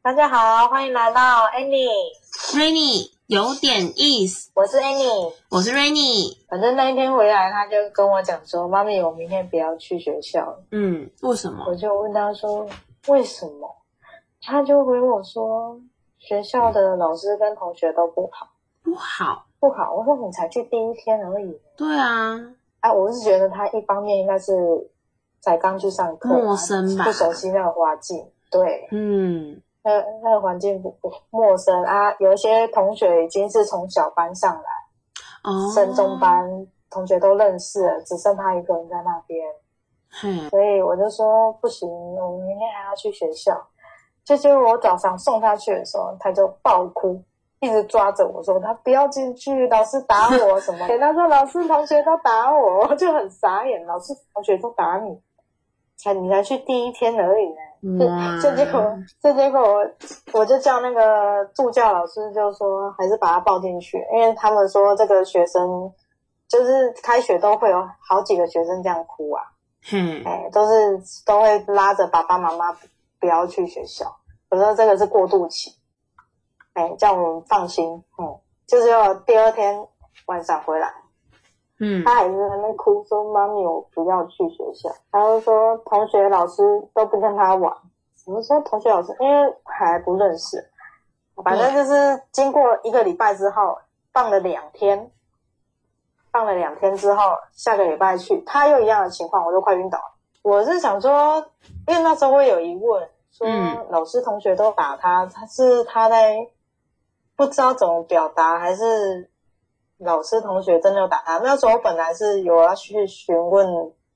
大家好，欢迎来到 Annie，Rainy 有点意思，我是 Annie。我是 Rainy。反正那一天回来，他就跟我讲说：“妈咪，我明天不要去学校了。嗯，为什”么我？就问他说：“为什么？”他就回我说：“学校的老师跟同学都不好，不好。不好。”我说：“你才去第一天而已。对啊，”啊，我是觉得他一方面应该是才刚去上课，陌生吧不熟悉那个环境，对，嗯，那个那个环境不不陌生啊。有一些同学已经是从小班上来。哦，升中，班同学都认识了，只剩他一个人在那边，嗯，所以我就说不行，我们明天还要去学校。就结果我早上送他去的时候，他就爆哭，一直抓着我说他不要进去，老师打我 什么。他说老师同学都打我，我就很傻眼，老师同学都打你，才你才去第一天而已呢。哇，这结果，这结果我我就叫那个助教老师，就说还是把他抱进去，因为他们说这个学生就是开学都会有好几个学生这样哭啊，嗯，哎，都是都会拉着爸爸妈妈不要去学校。我说这个是过渡期，哎，叫我们放心，嗯，就是要第二天晚上回来，嗯，他还是在那边哭说：“妈咪，我不要去学校。”然后说同学、老师都不跟他玩。我说同学、老师，因为还不认识，反正就是经过一个礼拜之后，放了两天，放了两天之后，下个礼拜去，他又一样的情况，我都快晕倒了。我是想说，因为那时候我有疑问，说嗯老师、同学都打他，他是他在不知道怎么表达，还是老师同学真的有打他？那时候我本来是有要去询问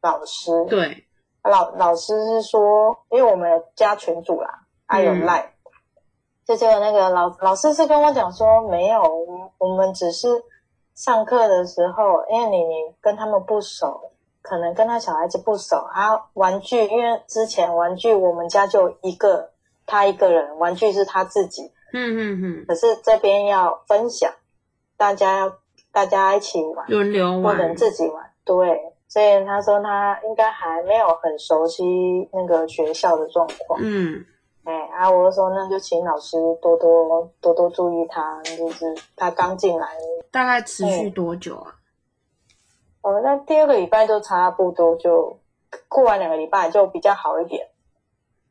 老师，对，老老师是说，因为我们有加群主啦，还有嗯。赖，就结果那个老老师是跟我讲说，没有，我们我们只是上课的时候，因为你你跟他们不熟，可能跟他小孩子不熟啊，玩具，因为之前玩具我们家就一个他一个人，玩具是他自己，嗯嗯嗯，可是这边要分享，大家要大家一起玩。轮流玩，不能自己玩。对，所以他说他应该还没有很熟悉那个学校的状况。嗯，哎，啊，我就说那就请老师多多多多注意他，就是他刚进来，大概持续多久啊？哦，那第二个礼拜就差不多就过完两个礼拜就比较好一点。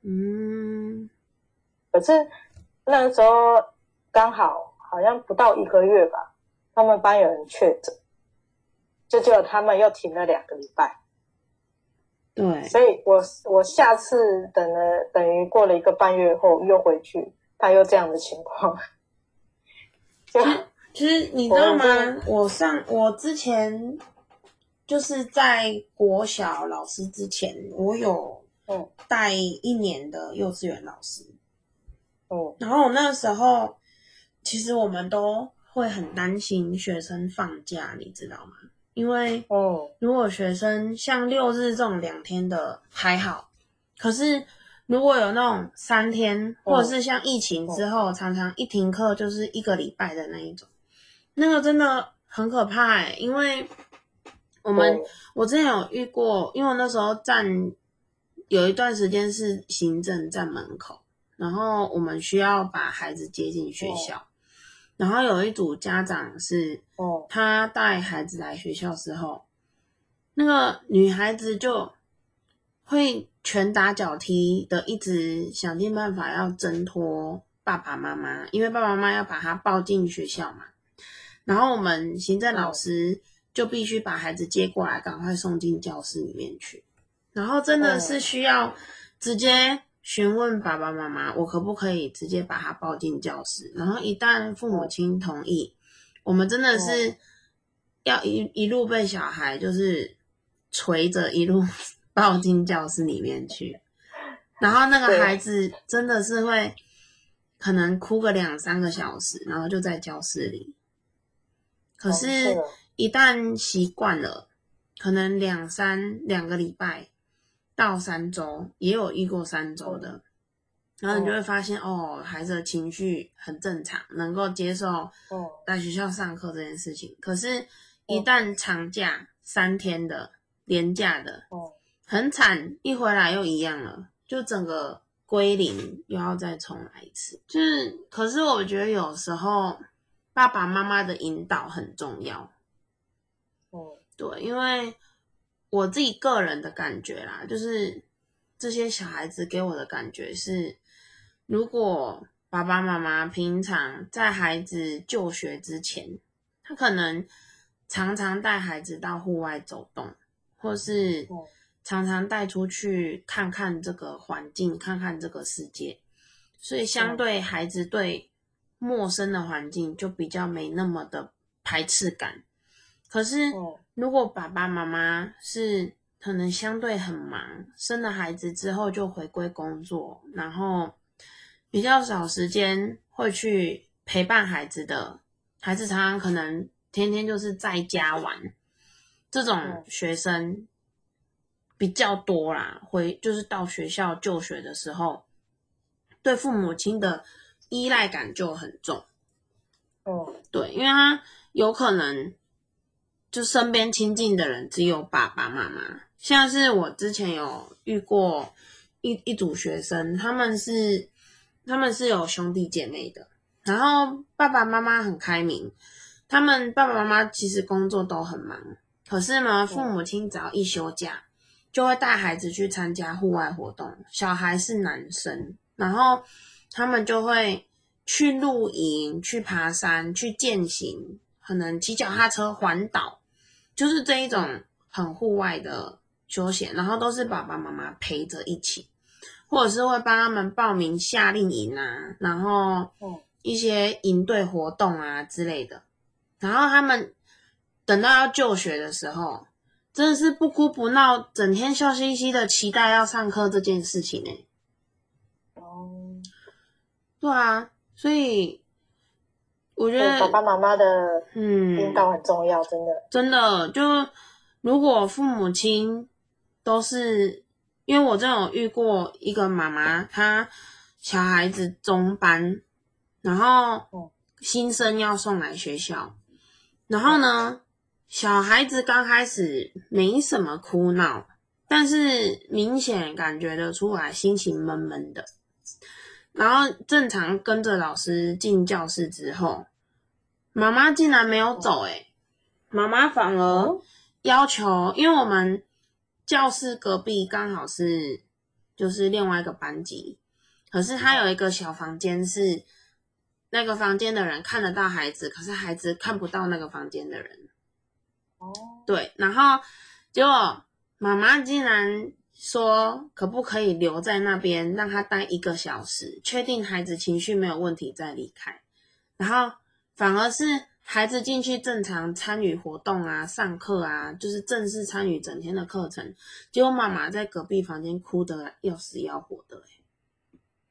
嗯，可是那个时候刚好好像不到一个月吧，他们班有人确诊，就只有他们又停了两个礼拜。对，所以我我下次等了等于过了一个半月后又回去，他又这样的情况，就其实你知道吗？我？上我之前就是在国小老师之前，我有嗯。带一年的幼稚园老师，嗯。然后我那时候其实我们都会很担心学生放假，你知道吗？因为哦。如果学生像六日这种两天的还好，可是如果有那种三天，或者是像疫情之后常常一停课就是一个礼拜的那一种，那个真的很可怕哎、因为我们对我之前有遇过，因为我那时候站有一段时间是行政站门口，然后我们需要把孩子接进学校，然后有一组家长是嗯他带孩子来学校之后，那个女孩子就会拳打脚踢的，一直想尽办法要挣脱爸爸妈妈，因为爸爸妈妈要把他抱进学校嘛。然后我们行政老师就必须把孩子接过来，赶快送进教室里面去。然后真的是需要直接询问爸爸妈妈，我可不可以直接把他抱进教室？然后一旦父母亲同意，我们真的是要一一路被小孩就是垂着一路 抱进教室里面去，然后那个孩子真的是会可能哭个两三个小时，然后就在教室里。可哦是一旦习惯了，可能两三两个礼拜到三周，也有遇过三周的，然后你就会发现哦，孩子的情绪很正常，能够接受嗯来学校上课这件事情。可是，一旦长假三天的、连假的，哦很惨，一回来又一样了，就整个归零，又要再重来一次。就是，可是我觉得有时候爸爸妈妈的引导很重要。哦，对，因为我自己个人的感觉啦，就是这些小孩子给我的感觉是，如果爸爸妈妈平常在孩子就学之前，他可能常常带孩子到户外走动，或是常常带出去看看这个环境，看看这个世界，所以相对。孩子对陌生的环境就比较没那么的排斥感。可是如果爸爸妈妈是可能相对很忙，生了孩子之后就回归工作，然后。比较少时间会去陪伴孩子的，孩子常常可能天天就是在家玩，这种学生比较多啦。回就是到学校就学的时候，对父母亲的依赖感就很重。哦，对，因为他有可能就身边亲近的人只有爸爸妈妈。像是我之前有遇过一一组学生，他们是。他们是有兄弟姐妹的，然后爸爸妈妈很开明，他们爸爸妈妈其实工作都很忙，可是呢，父母亲只要一休假，就会带孩子去参加户外活动。小孩是男生，然后他们就会去露营、去爬山、去健行，可能骑脚踏车环岛，就是这一种很户外的休闲，然后都是爸爸妈妈陪着一起。或者是会帮他们报名夏令营啊，然后一些营队活动啊之类的，然后他们等到要就学的时候，真的是不哭不闹，整天笑嘻嘻的，期待要上课这件事情呢。哦，对啊，所以我觉得爸爸妈妈的嗯。引导很重要，真的。真的就如果父母亲都是。因为我真有遇过一个妈妈，她小孩子中班，然后新生要送来学校，然后呢，小孩子刚开始没什么哭闹，但是明显感觉得出来心情闷闷的，然后正常跟着老师进教室之后，妈妈竟然没有走，诶妈妈反而要求，因为我们。教室隔壁刚好是就是另外一个班级，可是他有一个小房间，是那个房间的人看得到孩子，可是孩子看不到那个房间的人。哦，对，然后结果妈妈竟然说可不可以留在那边让他待一个小时，确定孩子情绪没有问题再离开，然后反而是。孩子进去正常参与活动啊，上课啊，就是正式参与整天的课程。结果妈妈在隔壁房间哭得要死要活的，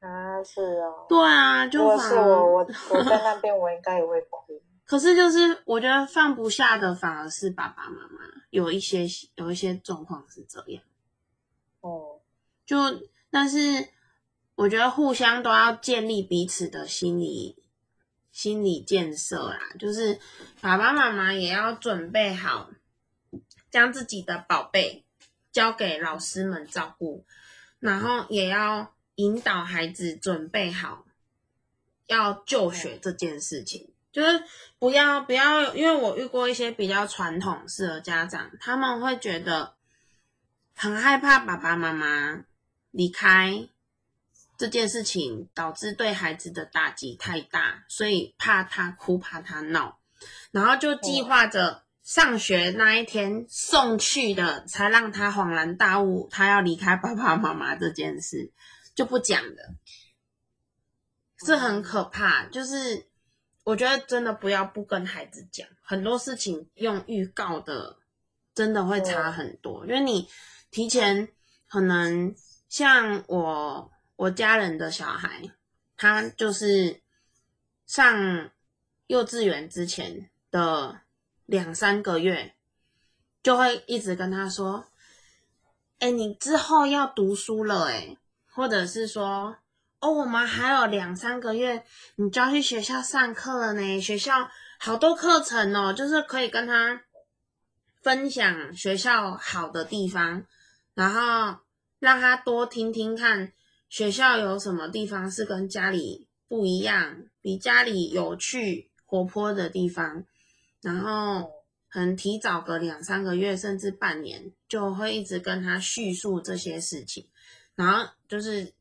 啊，是哦。对啊，就如是我，我我在那边，我应该也会哭。可是就是我觉得放不下的反而是爸爸妈妈，有一些有一些状况是这样。哦，就但是我觉得互相都要建立彼此的心理。心理建设啦，就是爸爸妈妈也要准备好，将自己的宝贝交给老师们照顾，然后也要引导孩子准备好要就学这件事情。就是不要不要，因为我遇过一些比较传统式的家长，他们会觉得很害怕爸爸妈妈离开。这件事情导致对孩子的打击太大，所以怕他哭，怕他闹，然后就计划着上学那一天送去的，才让他恍然大悟，他要离开爸爸妈妈这件事就不讲了，是很可怕。就是我觉得真的不要不跟孩子讲，很多事情用预告的，真的会差很多。因为你提前可能像我。我家人的小孩，他就是上幼稚园之前的两三个月，就会一直跟他说：“哎，你之后要读书了，哎，或者是说，哦，我们还有两三个月，你就要去学校上课了呢。学校好多课程哦，就是可以跟他分享学校好的地方，然后让他多听听看。”学校有什么地方是跟家里不一样，比家里有趣、活泼的地方，然后很提早个两三个月甚至半年，就会一直跟他叙述这些事情，然后就是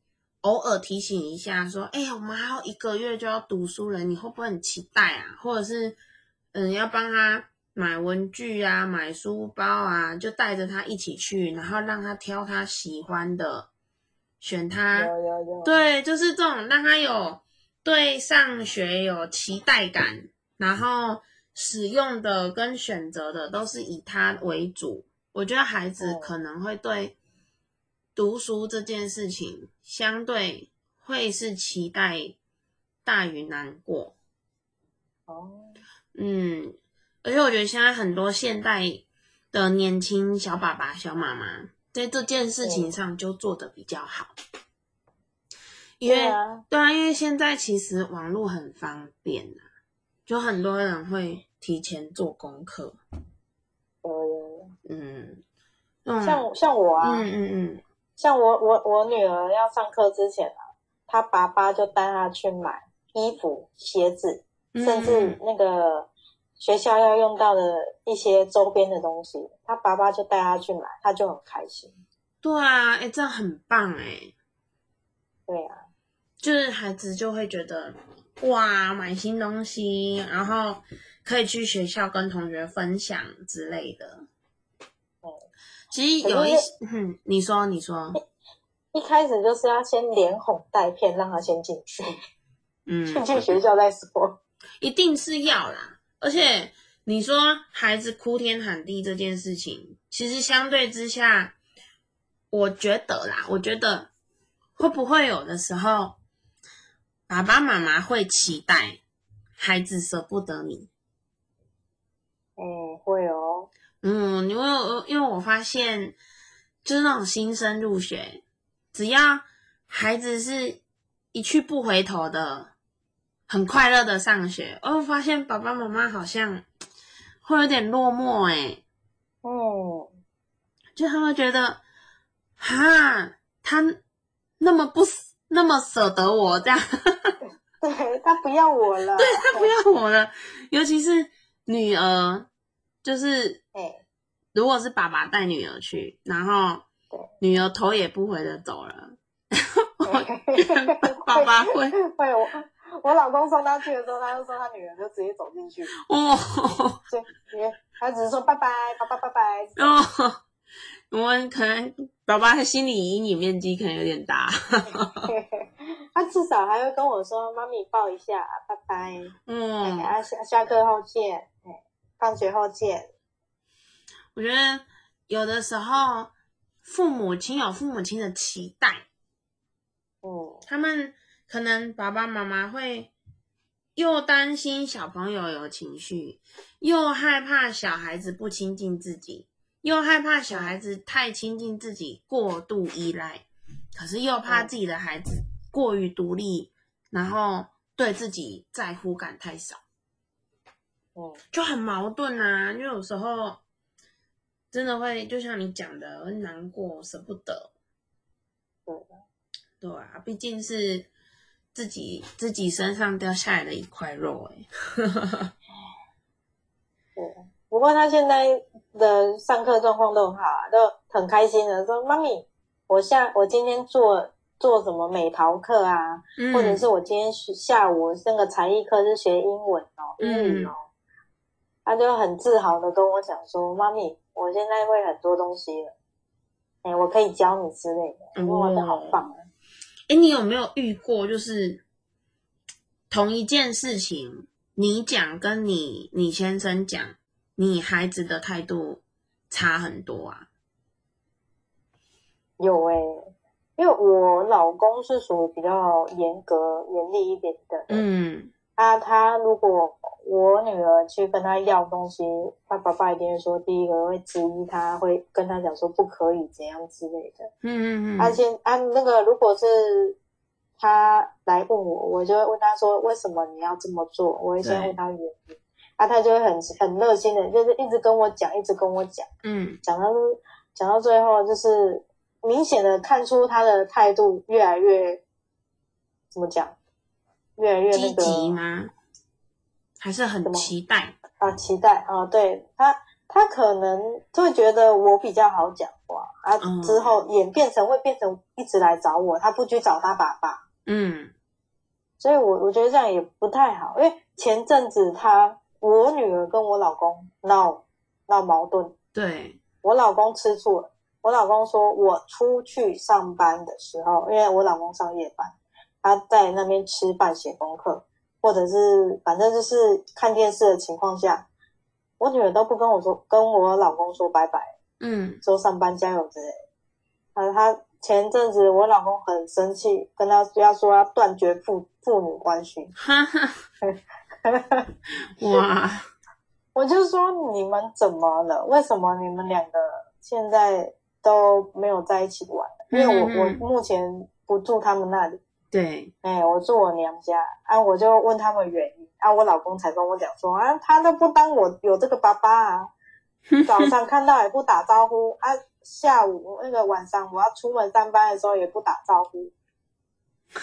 偶尔提醒一下，说：“哎呀，我们还有一个月就要读书了，你会不会很期待啊？”或者是嗯，要帮他买文具啊，买书包啊，就带着他一起去，然后让他挑他喜欢的，选他。有有有，对，就是这种让他有对上学有期待感，然后使用的跟选择的都是以他为主。我觉得孩子可能会对读书这件事情相对会是期待大于难过。哦，嗯，而且我觉得现在很多现代的年轻小爸爸、小妈妈在这件事情上就做的比较好，因为对啊，因为现在其实网络很方便啊，就很多人会提前做功课，有有有，嗯，嗯像像我啊，嗯嗯嗯，像我我我女儿要上课之前啊，她爸爸就带她去买衣服、鞋子，嗯甚至那个学校要用到的一些周边的东西，他爸爸就带他去买，他就很开心。对啊，哎，这样很棒哎，对啊，就是孩子就会觉得哇，买新东西，然后可以去学校跟同学分享之类的。嗯，其实有一些，嗯，你说，你说，一开始就是要先连哄带骗，让他先进去，嗯，进去学校再说。一定是要啦。而且你说孩子哭天喊地这件事情，其实相对之下，我觉得啦，我觉得会不会有的时候，爸爸妈妈会期待孩子舍不得你。嗯，会哦，嗯，因为因为我发现，就是那种新生入学，只要孩子是一去不回头的，很快乐的上学，哦，发现爸爸妈妈好像会有点落寞诶，哦，就他们觉得，哈，他那么不那么舍得我这样，对他不要我了，对他不要我了，尤其是女儿，就是哎，如果是爸爸带女儿去，然后女儿头也不回的走了，爸爸爸会会我我老公送他去的时候，他就说他女儿就直接走进去，哦对，他只是说拜拜，爸爸拜拜，哦，我们可能爸爸的心理阴影面积可能有点大，他至少还会跟我说妈咪抱一下，拜拜，哎，嗯，啊下下课后见，哎，放学后见，我觉得有的时候父母亲有父母亲的期待。哦，他们可能爸爸妈妈会又担心小朋友有情绪，又害怕小孩子不亲近自己，又害怕小孩子太亲近自己过度依赖，可是又怕自己的孩子过于独立，然后对自己在乎感太少，哦，就很矛盾啊。因为有时候真的会，就像你讲的，会难过，舍不得。对对啊，毕竟是自己自己身上掉下来的一块肉、欸，对。不过他现在的上课状况都很好啊，都很开心的说：“妈咪，我下我今天做做什么美陶课啊，嗯，或者是我今天下午那个才艺课是学英文哦，英语哦。他就很自豪的跟我讲说：“妈咪，我现在会很多东西了，哎，我可以教你之类的，哇，的好棒啊！哎、你有没有遇过，就是同一件事情，你讲跟你你先生讲，你孩子的态度差很多啊？有哎、因为我老公是属于比较严格、严厉一点的，嗯他他如果我女儿去跟他要东西，他爸爸一定会说，第一个会质疑他，会跟他讲说不可以怎样之类的。嗯嗯嗯，而且啊，那个如果是他来问我，我就会问他说为什么你要这么做，我会先对。问他原因，啊，他就会很很热心的，就是一直跟我讲，一直跟我讲，嗯。讲到讲到最后就是明显的看出他的态度越来越怎么讲，越来越积那个极吗？还是很期待？啊，期待啊，对他，他可能就会觉得我比较好讲话啊，嗯之后演变成会变成一直来找我，他不去找他爸爸，嗯。所以我我觉得这样也不太好，因为前阵子他我女儿跟我老公闹闹矛盾，对，我老公吃醋了，我老公说我出去上班的时候，因为我老公上夜班，他在那边吃饭写功课，或者是反正就是看电视的情况下，我女儿都不跟我说，跟我老公说拜拜，嗯说上班加油之类的。啊，他前阵子我老公很生气，跟他要说要断绝父父女关系，哈哈，哇，我就说你们怎么了？为什么你们两个现在都没有在一起玩？因为我、我目前不住他们那里，对，哎、我住我娘家啊，我就问他们原因啊，我老公才跟我讲说啊，他都不当我有这个爸爸啊，早上看到也不打招呼啊，下午那个晚上我要出门上班的时候也不打招呼，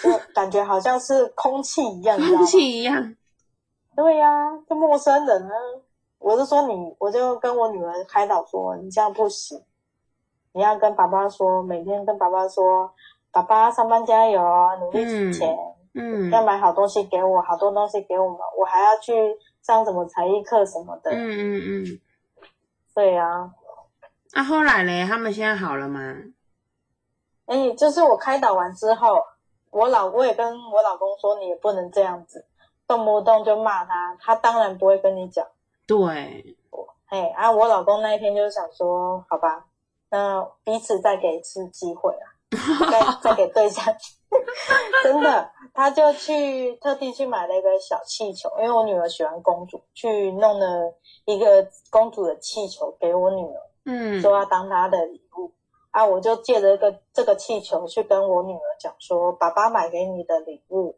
就 感觉好像是空气一样，空吗？气一样，对呀、就陌生人呢。我就说你，我就跟我女儿开导说，你这样不行，你要跟爸爸说，每天跟爸爸说，爸爸上班加油啊，努力存钱，嗯要买好东西给我，好多东西给我们，我还要去上什么才艺课什么的。嗯嗯嗯。对啊、那、后来嘞，他们现在好了吗？哎，就是我开导完之后，我老我也跟我老公说，你也不能这样子，动不动就骂他，他当然不会跟你讲。对，哎，啊，我老公那一天就是想说，好吧，那彼此再给一次机会啊，再再给对象，真的，他就去特地去买了一个小气球，因为我女儿喜欢公主，去弄了一个公主的气球给我女儿，嗯，说要当她的礼物。啊，我就借着这个这个气球去跟我女儿讲说，爸爸买给你的礼物，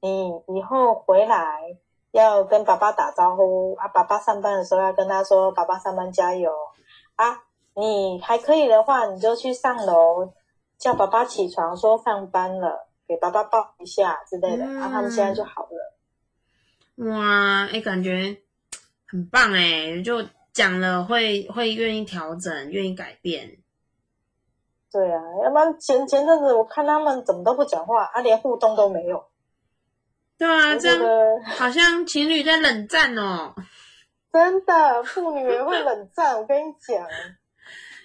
你以后回来要跟爸爸打招呼啊，爸爸上班的时候要跟他说，爸爸上班加油啊。你还可以的话，你就去上楼叫爸爸起床，说上班了，给爸爸抱一下之类的。嗯啊，他们现在就好了。哇，哎、感觉很棒哎，就讲了会会愿意调整，愿意改变。对啊，要不然前前阵子我看他们怎么都不讲话，啊，连互动都没有。对啊，我这样好像情侣在冷战哦。真的，妇女也会冷战。我跟你讲，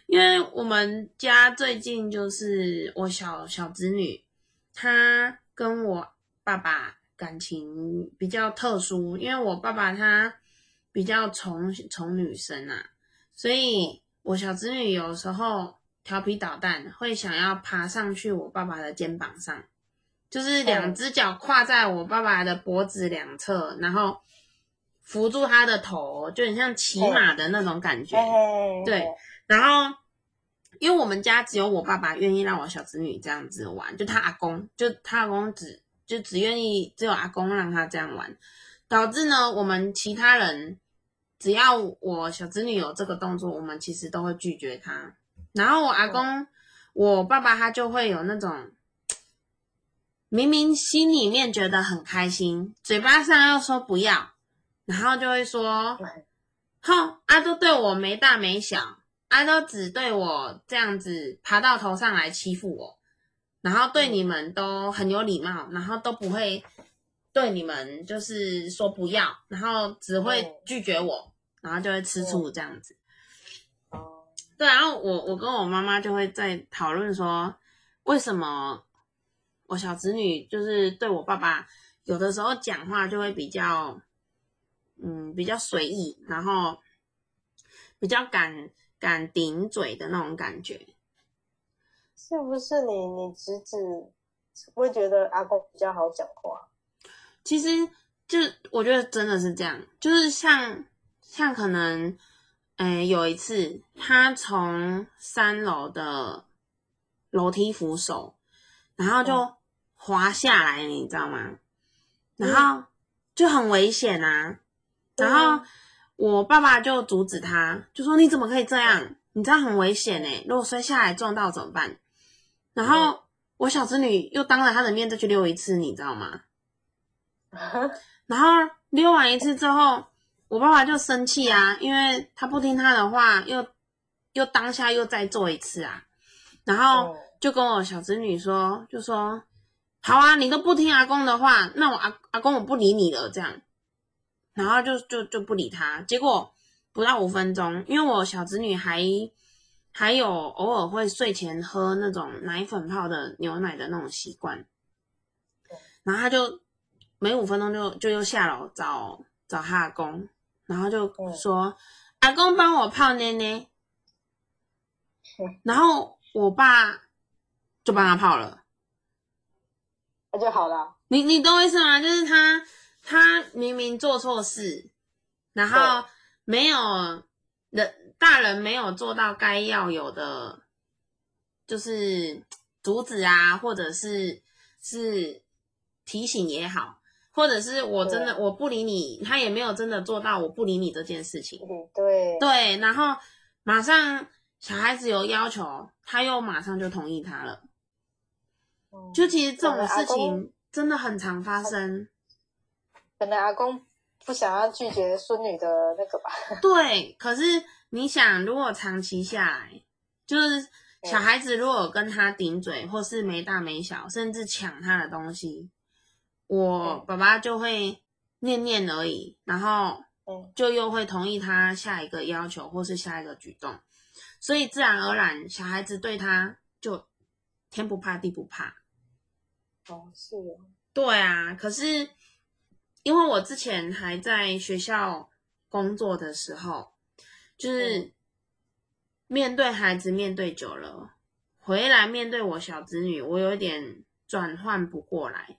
因为我们家最近就是我小小侄女，她跟我爸爸感情比较特殊，因为我爸爸他比较宠宠女生啊，所以我小侄女有时候调皮捣蛋，会想要爬上去我爸爸的肩膀上，就是两只脚跨在我爸爸的脖子两侧，然后扶住他的头，就很像骑马的那种感觉。哎，对然后，因为我们家只有我爸爸愿意让我小侄女这样子玩，就他阿公，就他阿公只就只愿意只有阿公让他这样玩，导致呢，我们其他人只要我小侄女有这个动作，我们其实都会拒绝他。然后我阿公，我爸爸他就会有那种。明明心里面觉得很开心，嘴巴上又说不要，然后就会说：“哼，啊都对我没大没小，啊都只对我这样子爬到头上来欺负我，然后对你们都很有礼貌，然后都不会对你们就是说不要，然后只会拒绝我，然后就会吃醋这样子。哦，对，然后我我跟我妈妈就会在讨论说，为什么我小侄女就是对我爸爸有的时候讲话就会比较，嗯，比较随意，然后比较敢敢顶嘴的那种感觉。是不是你你侄子会觉得阿公比较好讲话？其实就我觉得真的是这样，就是像像可能，诶，有一次他从三楼的楼梯扶手，然后就滑下来，你知道吗？然后就很危险啊。然后我爸爸就阻止他，就说你怎么可以这样？你这样很危险哎、如果摔下来撞到怎么办？然后我小侄女又当着他的面再去溜一次，你知道吗？然后溜完一次之后，我爸爸就生气啊，因为他不听他的话，又又当下又再做一次啊，然后就跟我小侄女说，就说好啊，你都不听阿公的话，那我阿阿公我不理你了，这样，然后就就就不理他，结果不到五分钟，因为我小侄女还还有偶尔会睡前喝那种奶粉泡的牛奶的那种习惯，然后他就。没五分钟就就又下楼找找他阿公，然后就说阿公帮我泡奶奶，然后我爸就帮他泡了，那就好了。你你懂我意思吗？就是他他明明做错事，然后没有人大人没有做到该要有的，就是阻止啊，或者是是提醒也好。或者是我真的我不理你，他也没有真的做到我不理你这件事情。对对，然后马上小孩子有要求，他又马上就同意他了。就其实这种事情真的很常发生。可能阿公不想要拒绝孙女的那个吧。对，可是你想，如果长期下来，就是小孩子如果跟他顶嘴，或是没大没小，甚至抢他的东西。我爸爸就会念念而已，然后就又会同意他下一个要求或是下一个举动，所以自然而然小孩子对他就天不怕地不怕。哦，是哦。对啊，可是因为我之前还在学校工作的时候，就是面对孩子面对久了，回来面对我小子女，我有点转换不过来。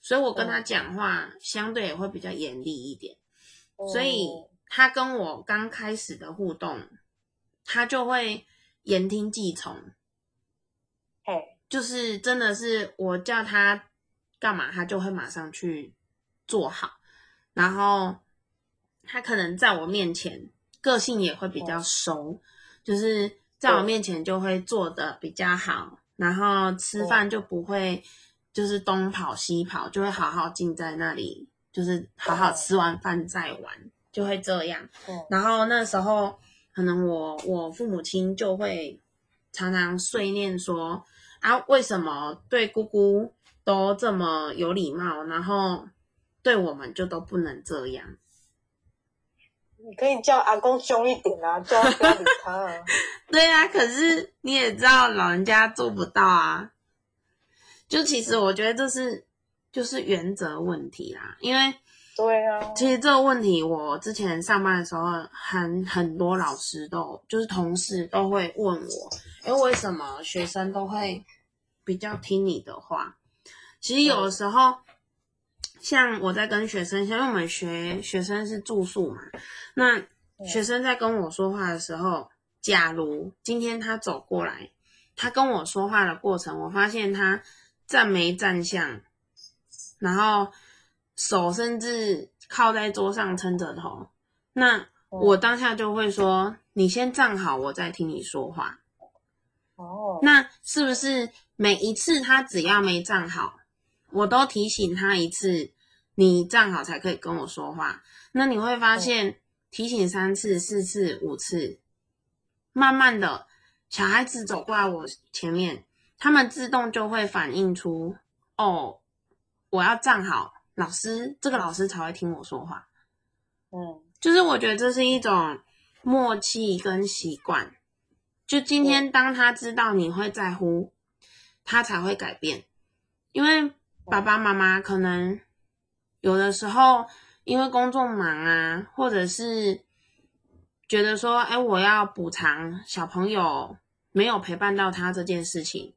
所以我跟他讲话相对也会比较严厉一点，所以他跟我刚开始的互动，他就会言听计从，哎，就是真的是我叫他干嘛，他就会马上去做好，然后他可能在我面前个性也会比较熟，就是在我面前就会做的比较好，然后吃饭就不会。就是东跑西跑，就会好好静在那里，就是好好吃完饭再玩，就会这样。然后那时候，可能我我父母亲就会常常碎念说：“啊，为什么对姑姑都这么有礼貌，然后对我们就都不能这样？”你可以叫阿公凶一点啊，叫不要理他。对啊，可是你也知道，老人家做不到啊。就其实我觉得这是就是原则问题啦，因为对啊，其实这个问题我之前上班的时候，很很多老师都就是同事都会问我，哎，为什么学生都会比较听你的话？其实有的时候，像我在跟学生，像我们学学生是住宿嘛，那学生在跟我说话的时候，假如今天他走过来，他跟我说话的过程，我发现他。站没站相，然后手甚至靠在桌上撑着头，那我当下就会说：“你先站好，我再听你说话。”哦，那是不是每一次他只要没站好，我都提醒他一次，你站好才可以跟我说话？那你会发现，提醒三次、四次、五次，慢慢的小孩子走过来我前面。他们自动就会反映出，哦，我要站好，老师，这个老师才会听我说话。嗯，就是我觉得这是一种默契跟习惯。就今天当他知道你会在乎，他才会改变。因为爸爸妈妈可能有的时候因为工作忙啊，或者是觉得说，哎，我要补偿小朋友没有陪伴到他这件事情。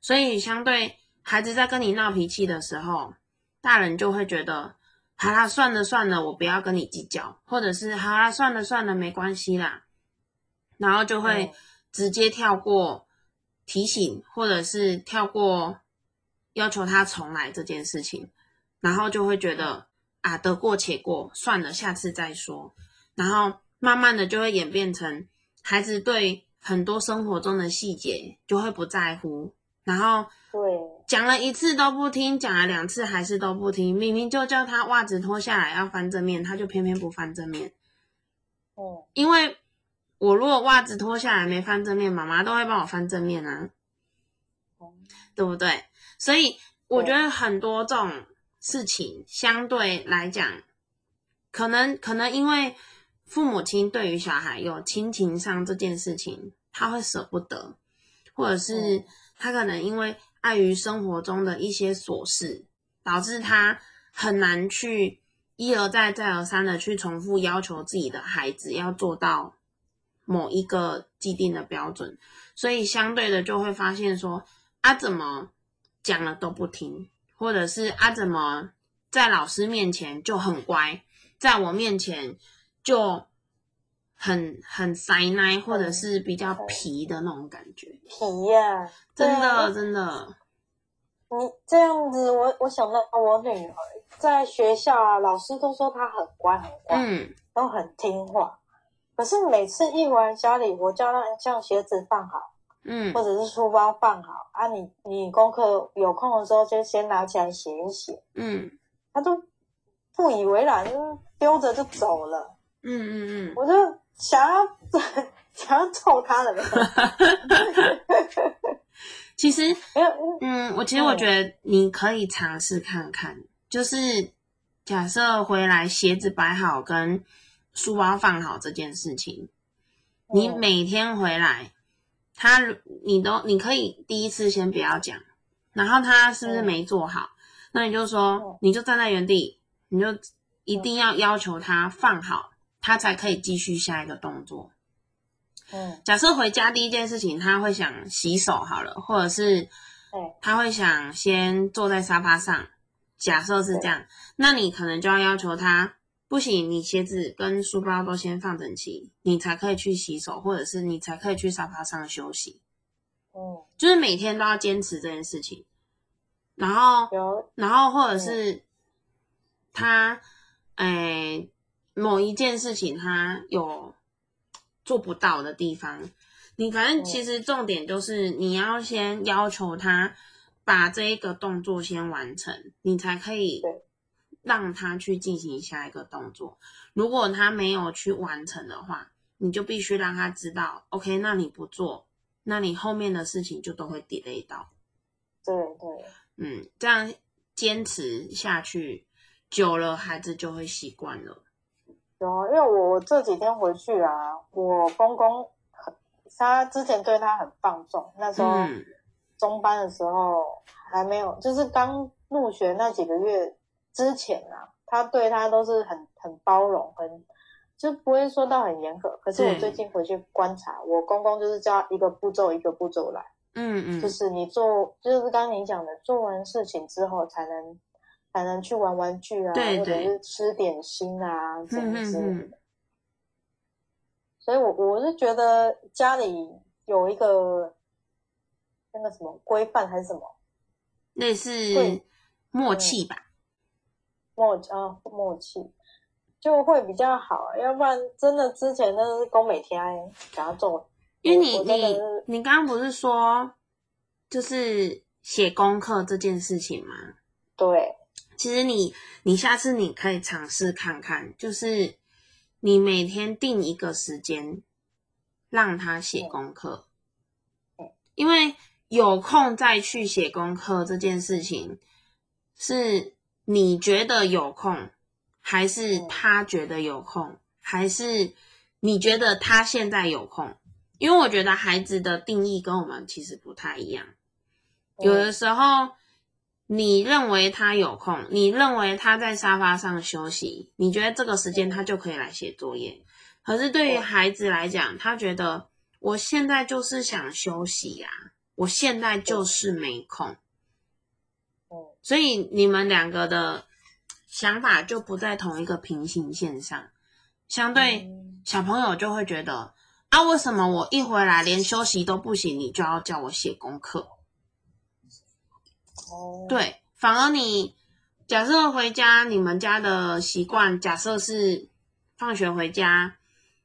所以，相对孩子在跟你闹脾气的时候，大人就会觉得，好啦，算了算了，我不要跟你计较，或者是好啦，算了算了，没关系啦，然后就会直接跳过提醒，或者是跳过要求他重来这件事情，然后就会觉得啊，得过且过，算了，下次再说，然后慢慢的就会演变成孩子对很多生活中的细节就会不在乎。然后对，讲了一次都不听，讲了两次还是都不听，明明就叫他袜子脱下来要翻正面，他就偏偏不翻正面。嗯，因为我如果袜子脱下来没翻正面，妈妈都会帮我翻正面啊，嗯对不对？所以我觉得很多这种事情相对来讲，可能可能因为父母亲对于小孩有亲情上这件事情，他会舍不得，或者是嗯。他可能因为碍于生活中的一些琐事，导致他很难去一而再再而三的去重复要求自己的孩子要做到某一个既定的标准，所以相对的就会发现说啊怎么讲了都不听，或者是啊怎么在老师面前就很乖，在我面前就很很塞奶，或者是比较皮的那种感觉，皮呀、真的真的，你这样子，我我想到我女儿在学校啊，老师都说她很乖很乖，嗯都很听话。可是每次一回来家里，我叫她将鞋子放好，嗯。或者是书包放好啊，你你功课有空的时候就先拿起来写一写，嗯。他都不以为然，就是丢着就走了。嗯嗯嗯，我就想要 想要揍他了，其实，嗯，我其实我觉得你可以尝试看看，就是假设回来鞋子摆好跟书包放好这件事情，你嗯。每天回来，他你都你可以第一次先不要讲，然后他是不是嗯没做好，那你就说嗯你就站在原地，你就一定要要求他放好，他才可以继续下一个动作。嗯，假设回家第一件事情，他会想洗手好了，或者是他会想先坐在沙发上。假设是这样，那你可能就要要求他，不行，你鞋子跟书包都先放整齐，你才可以去洗手，或者是你才可以去沙发上休息。哦，就是每天都要坚持这件事情，然后，然后或者是他，诶、某一件事情他有做不到的地方，你反正嗯。其实重点就是你要先要求他把这一个动作先完成，你才可以对让他去进行下一个动作。如果他没有去完成的话，你就必须让他知道，OK，那你不做，那你后面的事情就都会 delay 到。对对，嗯，这样坚持下去久了，孩子就会习惯了。有啊，因为我我这几天回去啊，我公公很，他之前对他很放纵，那时候嗯中班的时候还没有，就是刚入学那几个月之前啊，他对他都是很很包容，很就不会说到很严格。可是我最近回去观察，我公公就是叫一个步骤一个步骤来，嗯嗯，就是你做，就是刚刚你讲的，做完事情之后才能才能去玩玩具啊，或者是吃点心啊，什么嗯之类的。嗯所以我我是觉得家里有一个那个什么规范还是什么类似对默契吧。默啊默契，就会比较好。要不然真的之前那是工美天给他做，因为你你你刚刚不是说就是写功课这件事情吗？对其实你你下次你可以尝试看看，就是你每天定一个时间让他写功课嗯，因为有空再去写功课这件事情，是你觉得有空，还是嗯他觉得有空，还是你觉得他现在有空？因为我觉得孩子的定义跟我们其实不太一样。有的嗯时候，你认为他有空，你认为他在沙发上休息，你觉得这个时间他就可以来写作业。可是对于孩子来讲，他觉得我现在就是想休息呀、我现在就是没空。嗯所以你们两个的想法就不在同一个平行线上，相对嗯。小朋友就会觉得啊，为什么我一回来连休息都不行，你就要叫我写功课？哦。对，反而你假设回家，你们家的习惯，假设是放学回家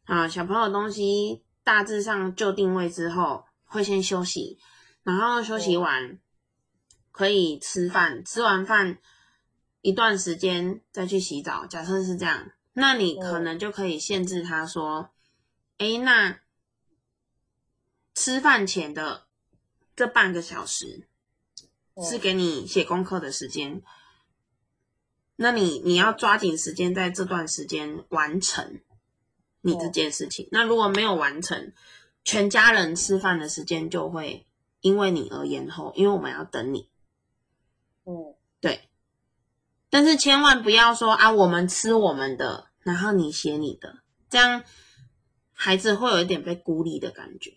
啊，小朋友东西大致上就定位之后，会先休息，然后休息完可以吃饭，吃完饭一段时间再去洗澡。假设是这样，那你可能就可以限制他说：“哎，那吃饭前的这半个小时是给你写功课的时间，那你你要抓紧时间在这段时间完成你这件事情。那如果没有完成，全家人吃饭的时间就会。”因为你而延后，因为我们要等你。嗯，对。但是千万不要说啊，我们吃我们的，然后你写你的，这样孩子会有一点被孤立的感觉。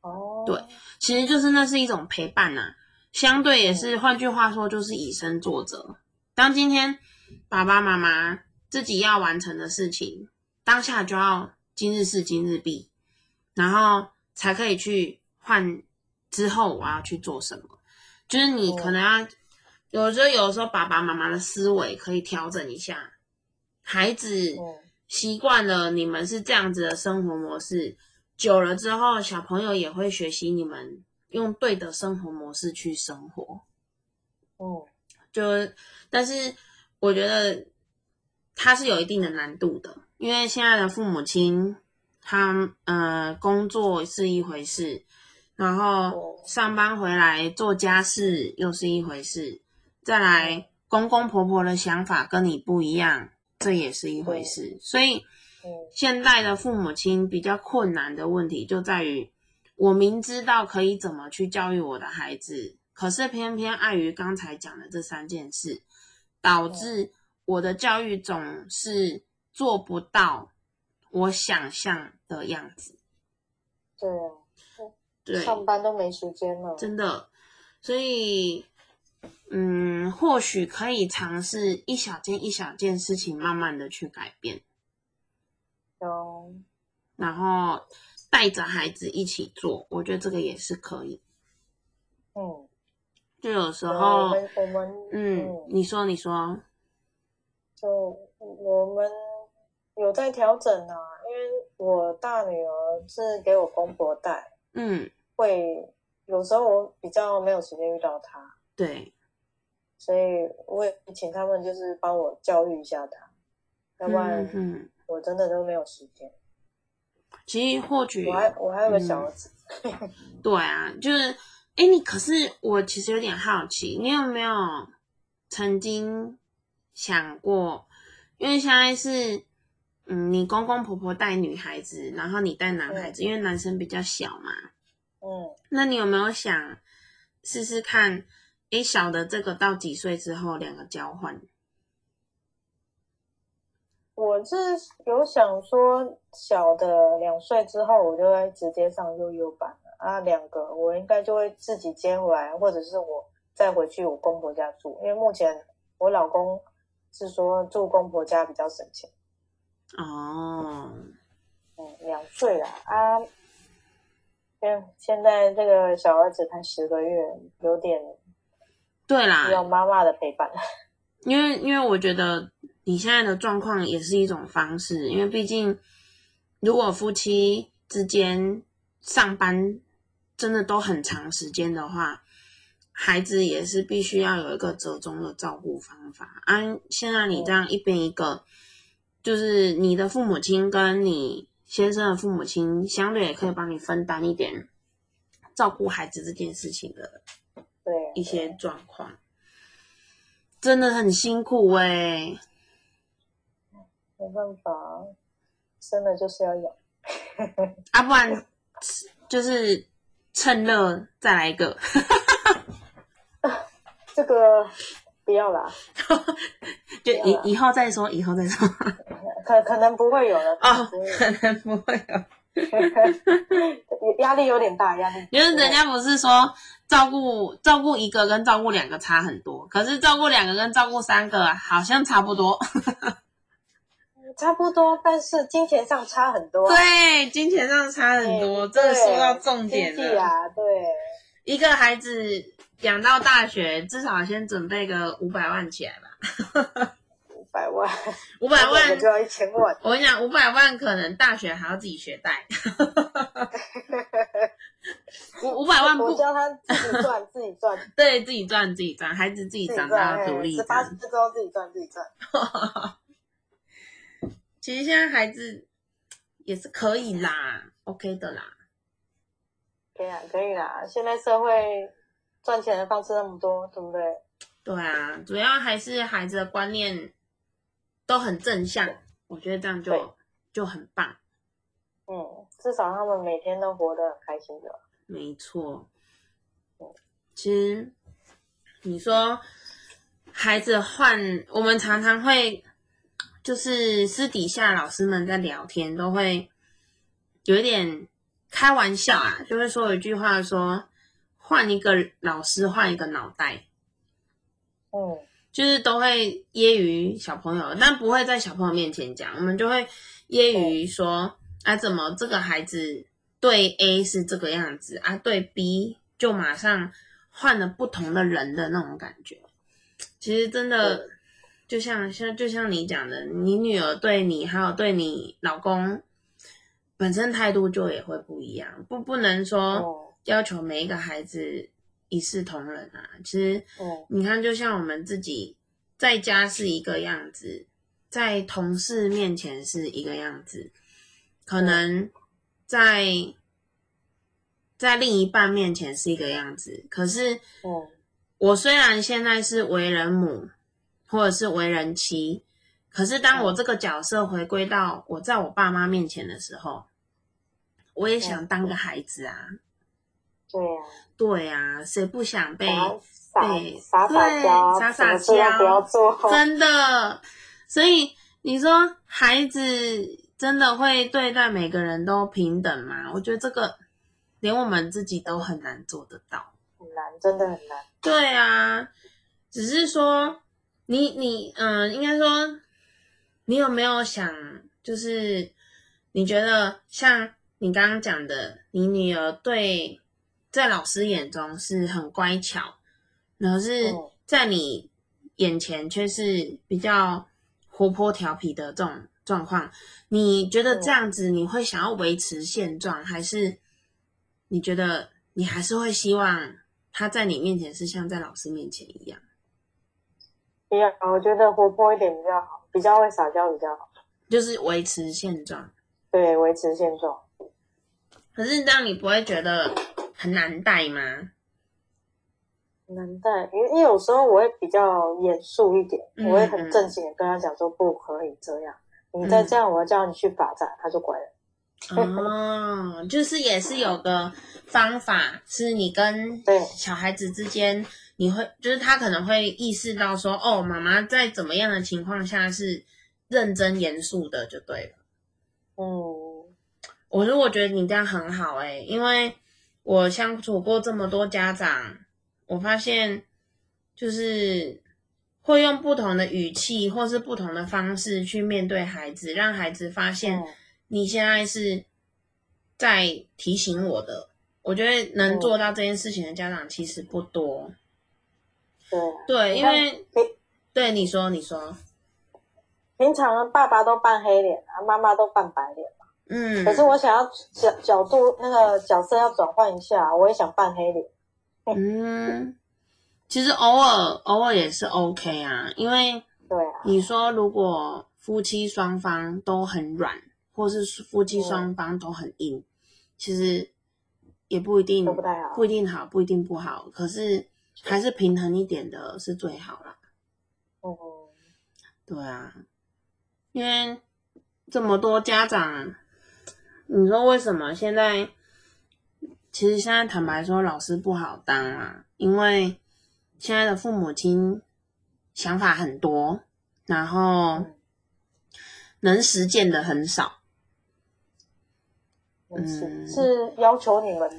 哦，对，其实就是那是一种陪伴呐，相对也是，换句话说就是以身作则。当今天爸爸妈妈自己要完成的事情，当下就要今日事今日毕，然后才可以去换。之后我要去做什么？就是你可能要，有时候有时候爸爸妈妈的思维可以调整一下。孩子习惯了你们是这样子的生活模式，久了之后，小朋友也会学习你们用对的生活模式去生活。哦，就但是我觉得他是有一定的难度的，因为现在的父母亲，他呃工作是一回事。然后上班回来做家事又是一回事，再来公公婆婆的想法跟你不一样，这也是一回事。所以，现在的父母亲比较困难的问题就在于，我明知道可以怎么去教育我的孩子，可是偏偏碍于刚才讲的这三件事，导致我的教育总是做不到我想象的样子。对。上班都没时间了，真的。所以，嗯，或许可以尝试一小件一小件事情，慢慢的去改变。有，然后带着孩子一起做，我觉得这个也是可以。嗯，就有时候，我们，嗯，你说，你说，就我们有在调整啊，因为我大女儿是给我公婆带。嗯，会有时候我比较没有时间遇到她，对，所以我也请他们就是帮我教育一下他，要不然我真的都没有时间。其实或许我还我还有个小儿子，对啊，就是哎，你可是我其实有点好奇，你有没有曾经想过，因为现在是。嗯，你公公婆婆带女孩子，然后你带男孩子，因为男生比较小嘛。嗯，那你有没有想试试看？诶，小的这个到几岁之后两个交换？我是有想说，小的两岁之后，我就会直接上幼幼班了啊。两个我应该就会自己接回来，或者是我再回去我公婆家住，因为目前我老公是说住公婆家比较省钱。哦，嗯，两岁了啊，现现在这个小儿子才十个月，有点，对啦，需要妈妈的陪伴。因为因为我觉得你现在的状况也是一种方式，因为毕竟如果夫妻之间上班真的都很长时间的话，孩子也是必须要有一个折中的照顾方法。啊，现在你这样一边一个。就是你的父母亲跟你先生的父母亲，相对也可以帮你分担一点照顾孩子这件事情的，对一些状况，真的很辛苦哎，没办法，生了就是要养，啊，不然就是趁热再来一个，这个。不要啦，就以以后再说，以后再说。可可能不会有了哦，可能不会有，压力有点大，压力。因为人家不是说照顾照顾一个跟照顾两个差很多，可是照顾两个跟照顾三个好像差不多。差不多，但是金钱上差很多。对，金钱上差很多，这说到重点了。对，一个孩子。养到大学，至少先准备个五百万起来吧。五百万，五百万就要一千万。我跟你讲，五百万可能大学还要自己学贷。五五百万不我教他自己赚，自己赚，对自己赚自己赚，孩子自己长大，要独立十八。岁之后自己赚，自己赚。其实现在孩子也是可以啦，OK 的啦。可以啦，可以啦。现在社会赚钱的方式那么多，对不对？对啊，主要还是孩子的观念都很正向，我觉得这样就就很棒。嗯，至少他们每天都活得很开心的。没错，其实你说孩子换，我们常常会就是私底下老师们在聊天都会有一点开玩笑啊，就会说一句话说换一个老师换一个脑袋，嗯，就是都会揶揄小朋友，但不会在小朋友面前讲，我们就会揶揄说啊，怎么这个孩子对 A 是这个样子啊，对 B 就马上换了不同的人的那种感觉。其实真的就像像就像你讲的，你女儿对你还有对你老公本身态度就也会不一样，不不能说嗯要求每一个孩子一视同仁啊。其实嗯你看，就像我们自己在家是一个样子，在同事面前是一个样子，可能在在另一半面前是一个样子。可是嗯我虽然现在是为人母，或者是为人妻，可是当我这个角色回归到我在我爸妈面前的时候，我也想当个孩子啊。对呀、对啊，谁不想被对娇，傻傻什么事都娇不要做。真的，所以你说孩子真的会对待每个人都平等吗？我觉得这个连我们自己都很难做得到。很难，真的很难。对啊，只是说你你嗯、应该说你有没有想，就是你觉得像你刚刚讲的，你女儿对在老师眼中是很乖巧，可是嗯在你眼前却是比较活泼调皮的这种状况，你觉得这样子你会想要维持现状，还是你觉得你还是会希望他在你面前是像在老师面前一样？比较，我觉得活泼一点比较好，比较会撒娇比较好。就是维持现状。对，维持现状。可是这样你不会觉得很难带吗？难带，因为因为有时候我会比较严肃一点，嗯我会很正经的跟他讲说不可以这样，你再这样，我要叫你去罚站，他就乖了。哦，就是也是有个方法，是你跟 对小孩子之间，你会就是他可能会意识到说，哦，妈妈在怎么样的情况下是认真严肃的，就对了。嗯，我说我觉得你这样很好诶、因为我相处过这么多家长，我发现就是会用不同的语气或是不同的方式去面对孩子，让孩子发现嗯你现在是在提醒我的。我觉得能做到这件事情的家长其实不多。对对，因为对你说，你说，平常爸爸都扮黑脸啊，妈妈都扮白脸嘛。嗯，可是我想要角角度那个角色要转换一下，我也想扮黑脸。嗯，其实偶尔偶尔也是 OK 啊，因为对啊，你说如果夫妻双方都很软，或是夫妻双方都很硬，其实也不一定不太好不一定好，不一定不好。可是还是平衡一点的是最好啦。哦，对啊，因为这么多家长，你说为什么现在？其实现在坦白说，老师不好当啊，因为现在的父母亲想法很多，然后嗯能实践的很少。嗯是嗯是要求你们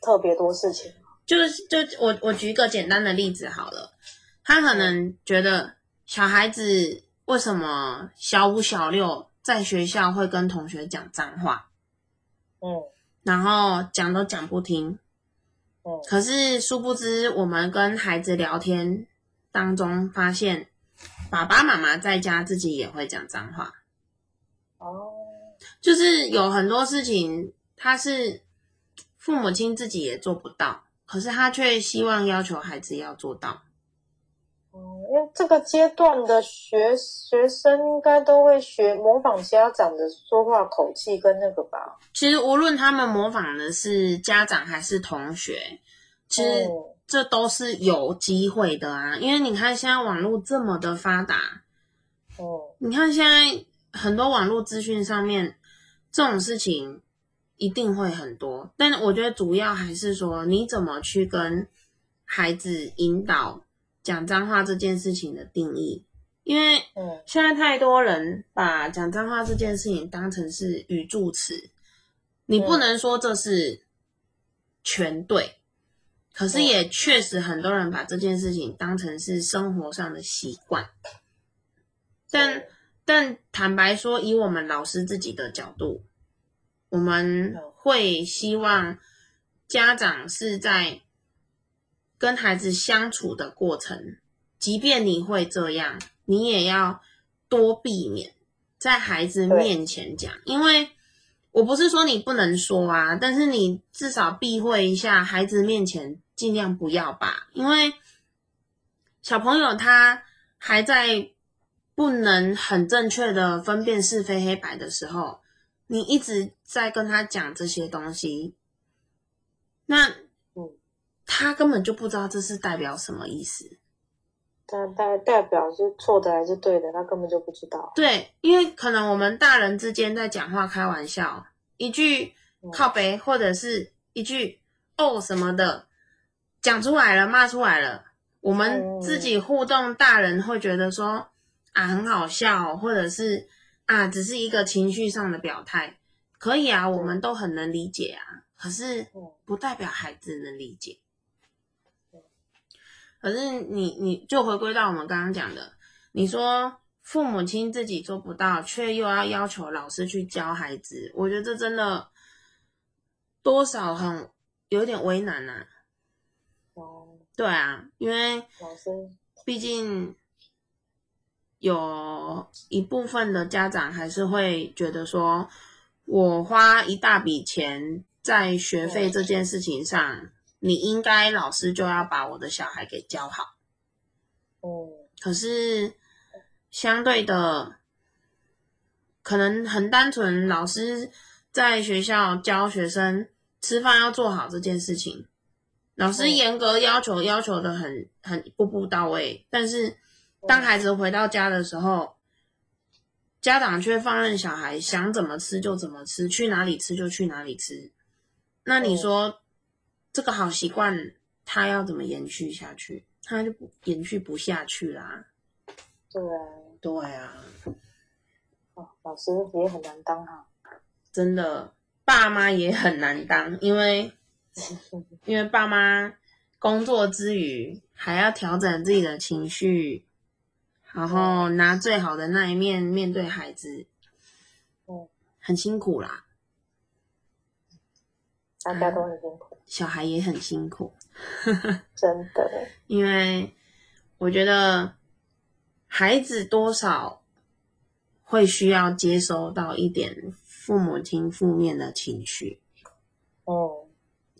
特别多事情。就是就我我举一个简单的例子好了，他可能觉得小孩子为什么小五小六在学校会跟同学讲脏话，嗯然后讲都讲不听，嗯可是殊不知我们跟孩子聊天当中发现，爸爸妈妈在家自己也会讲脏话，哦，就是有很多事情他是父母亲自己也做不到，可是他却希望要求孩子要做到。哦，因为这个阶段的学学生应该都会学模仿家长的说话口气跟那个吧。其实无论他们模仿的是家长还是同学，其实嗯这都是有机会的啊。因为你看现在网络这么的发达，嗯你看现在很多网络资讯上面这种事情一定会很多，但我觉得主要还是说你怎么去跟孩子引导讲脏话这件事情的定义，因为嗯。现在太多人把讲脏话这件事情当成是语助词，你不嗯能说这是全对，可是嗯。也确实很多人把这件事情当成是生活上的习惯。但但坦白说，以我们老师自己的角度，我们会希望家长是在跟孩子相处的过程，即便你会这样，你也要多避免在孩子面前讲，因为我不是说你不能说啊，但是你至少避讳一下，孩子面前尽量不要吧，因为小朋友他还在不能很正确的分辨是非黑白的时候，你一直在跟他讲这些东西，那嗯，他根本就不知道这是代表什么意思。但代代表是错的还是对的，他根本就不知道。对，因为可能我们大人之间在讲话开玩笑，一句靠北或者是一句哦什么的讲出来了，骂出来了，我们自己互动，大人会觉得说啊很好笑，或者是啊只是一个情绪上的表态，可以啊，我们都很能理解啊，可是嗯不代表孩子能理解。可是你你就回归到我们刚刚讲的，你说父母亲自己做不到，却又要要求老师去教孩子，我觉得这真的多少很有点为难呐、哦，对啊，因为老师，毕竟有一部分的家长还是会觉得说，我花一大笔钱在学费这件事情上，你应该老师就要把我的小孩给教好。哦可是相对的，可能很单纯，老师在学校教学生吃饭要做好这件事情，老师嗯严格要求，要求的很很步步到位。但是当孩子回到家的时候，家长却放任小孩想怎么吃就怎么吃，去哪里吃就去哪里吃。那你嗯说这个好习惯，他要怎么延续下去？他就不延续不下去啦。对啊，对啊，哦，老师也很难当哈。真的，爸妈也很难当，因为 因为爸妈工作之余还要调整自己的情绪，然后拿最好的那一面面对孩子，嗯，很辛苦啦，大家都很辛苦，小孩也很辛苦，真的。因为我觉得孩子多少会需要接收到一点父母亲负面的情绪，哦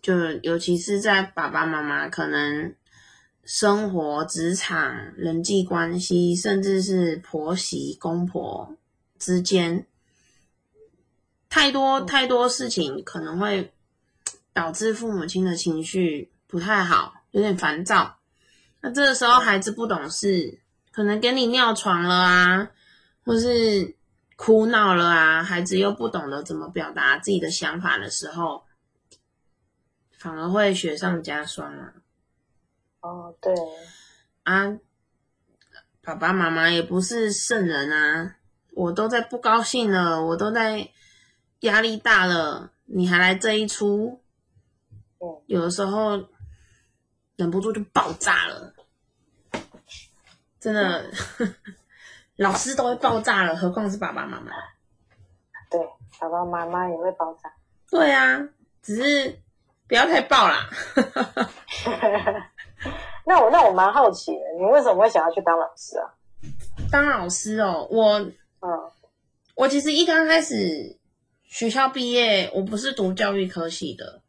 就尤其是在爸爸妈妈可能生活、职场、人际关系，甚至是婆媳、公婆之间，太多太多事情可能会导致父母亲的情绪不太好，有点烦躁。那这个时候孩子不懂事，可能给你尿床了啊，或是哭闹了啊，孩子又不懂得怎么表达自己的想法的时候，反而会雪上加霜啊！哦，对，啊，爸爸妈妈也不是圣人啊，我都在不高兴了，我都在压力大了，你还来这一出，嗯有的时候忍不住就爆炸了，真的，老师都会爆炸了，何况是爸爸妈妈？对，爸爸妈妈也会爆炸。对啊，只是不要太爆啦。那我那我蛮好奇的，你为什么会想要去当老师啊？当老师哦，我嗯我其实一刚开始学校毕业，我不是读教育科系的，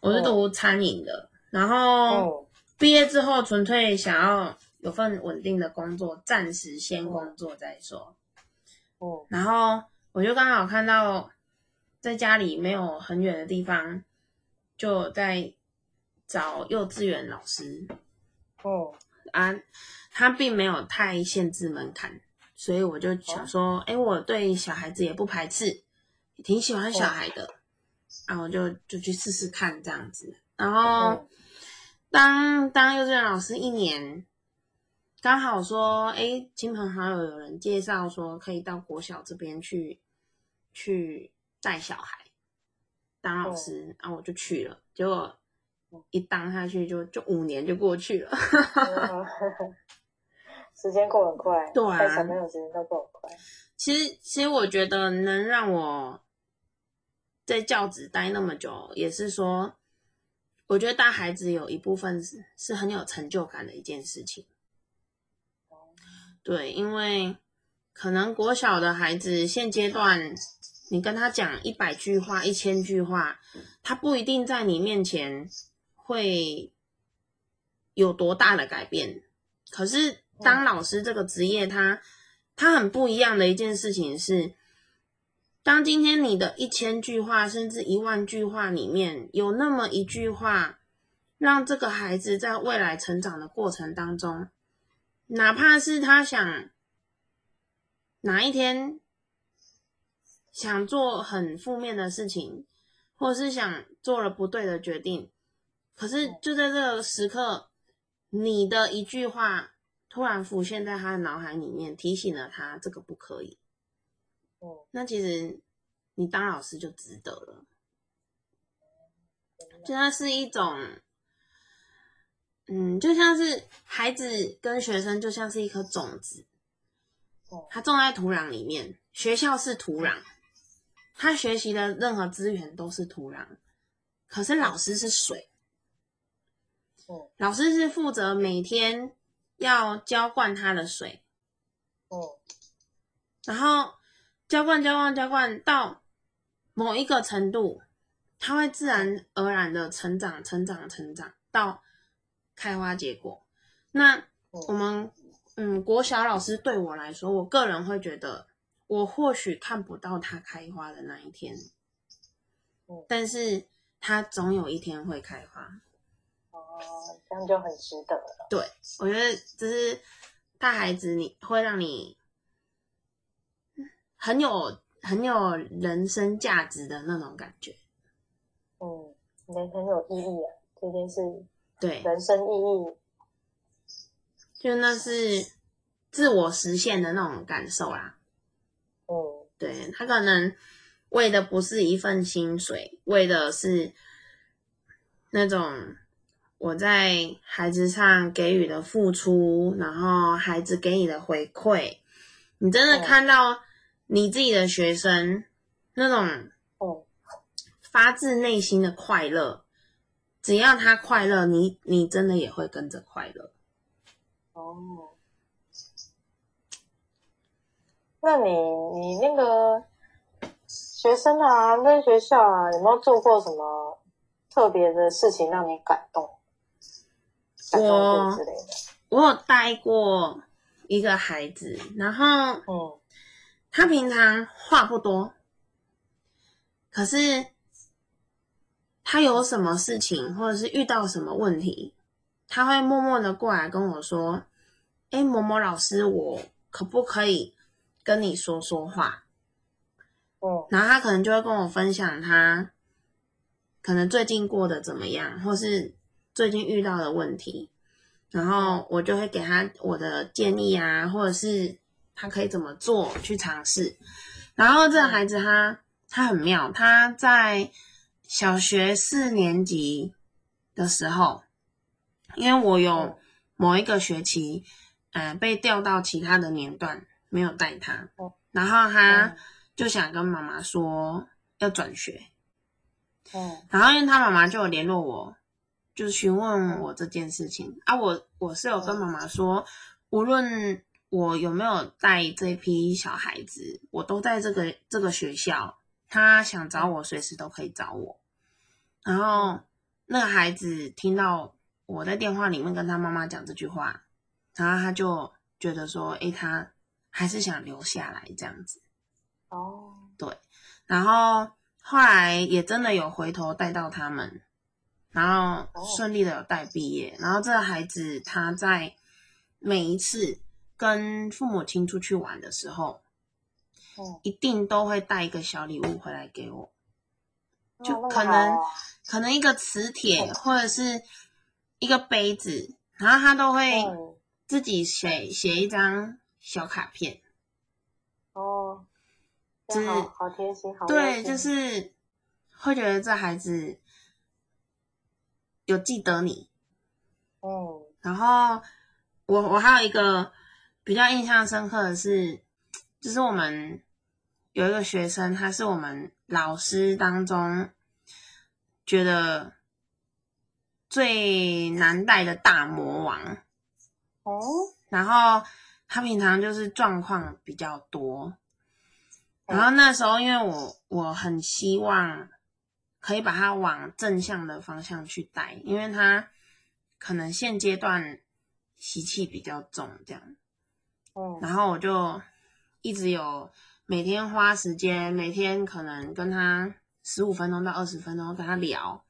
我是读餐饮的，然后毕业之后纯粹想要有份稳定的工作，暂时先工作再说。哦，然后我就刚好看到在家里没有很远的地方，就在找幼稚园老师。哦啊，他并没有太限制门槛，所以我就想说，哎，我对小孩子也不排斥，挺喜欢小孩的。啊，我就就去试试看这样子，然后当当幼稚园老师一年，刚好说，哎，亲朋好友有人介绍说可以到国小这边去去带小孩当老师，然后我就去了，结果一当下去就就五年就过去了，时间过很快，对啊，小朋友时间都过很快。其实其实我觉得能让我。在教职待那么久，也是说，我觉得带孩子有一部分是是很有成就感的一件事情。对，因为可能国小的孩子现阶段，你跟他讲一百句话、一千句话，他不一定在你面前会有多大的改变。可是当老师这个职业，他他很不一样的一件事情是。当今天你的一千句话，甚至一万句话里面有那么一句话，让这个孩子在未来成长的过程当中，哪怕是他想哪一天想做很负面的事情，或是想做了不对的决定，可是就在这个时刻，你的一句话突然浮现在他的脑海里面，提醒了他这个不可以。那其实你当老师就值得了，就它是一种，嗯，就像是孩子跟学生就像是一颗种子，它种在土壤里面，学校是土壤，他学习的任何资源都是土壤，可是老师是水，老师是负责每天要浇灌他的水，哦。然后。浇灌，浇灌，浇灌到某一个程度，它会自然而然的成长，成长，成长到开花结果。那我们，嗯，国小老师对我来说，我个人会觉得，我或许看不到它开花的那一天，但是它总有一天会开花。哦，这样就很值得了。对，我觉得这是大孩子，你会让你。很有很有人生价值的那种感觉，嗯，人很有意义啊，这件事，对，人生意义，就那是自我实现的那种感受啦，嗯，对他可能为的不是一份薪水，为的是那种我在孩子上给予的付出，然后孩子给你的回馈，你真的看到。你自己的学生那种哦发自内心的快乐，只要他快乐，你你真的也会跟着快乐。哦，那你你那个学生啊，跟学校啊，有没有做过什么特别的事情让你感动？我我有带过一个孩子，然后嗯。他平常话不多，可是他有什么事情或者是遇到什么问题，他会默默的过来跟我说：“哎，某某老师，我可不可以跟你说说话？”哦，然后他可能就会跟我分享他可能最近过得怎么样，或是最近遇到的问题，然后我就会给他我的建议啊，或者是。他可以怎么做去尝试？然后这个孩子他他很妙，他在小学四年级的时候，因为我有某一个学期，嗯，被调到其他的年段没有带他，然后他就想跟妈妈说要转学，嗯，然后因为他妈妈就有联络我，就是询问我这件事情。啊，我我是有跟妈妈说，无论。我有没有带这批小孩子？我都在这个这个学校，他想找我随时都可以找我。然后那个孩子听到我在电话里面跟他妈妈讲这句话，然后他就觉得说，诶，他还是想留下来这样子。哦，对，然后后来也真的有回头带到他们，然后顺利的有带毕业。然后这个孩子他在每一次跟父母亲出去玩的时候，嗯，一定都会带一个小礼物回来给我，就可能可能一个磁铁或者是一个杯子，然后他都会嗯，自己写写一张小卡片。哦，这就是好好贴心，好对，就是会觉得这孩子有记得你。嗯。然后我我还有一个比较印象深刻的是，就是我们有一个学生，他是我们老师当中觉得最难带的大魔王。哦，然后他平常就是状况比较多，然后那时候因为我我很希望可以把他往正向的方向去带，因为他可能现阶段习气比较重，这样，嗯。然后我就一直有每天花时间，每天可能跟他十五分钟到二十分钟跟他聊，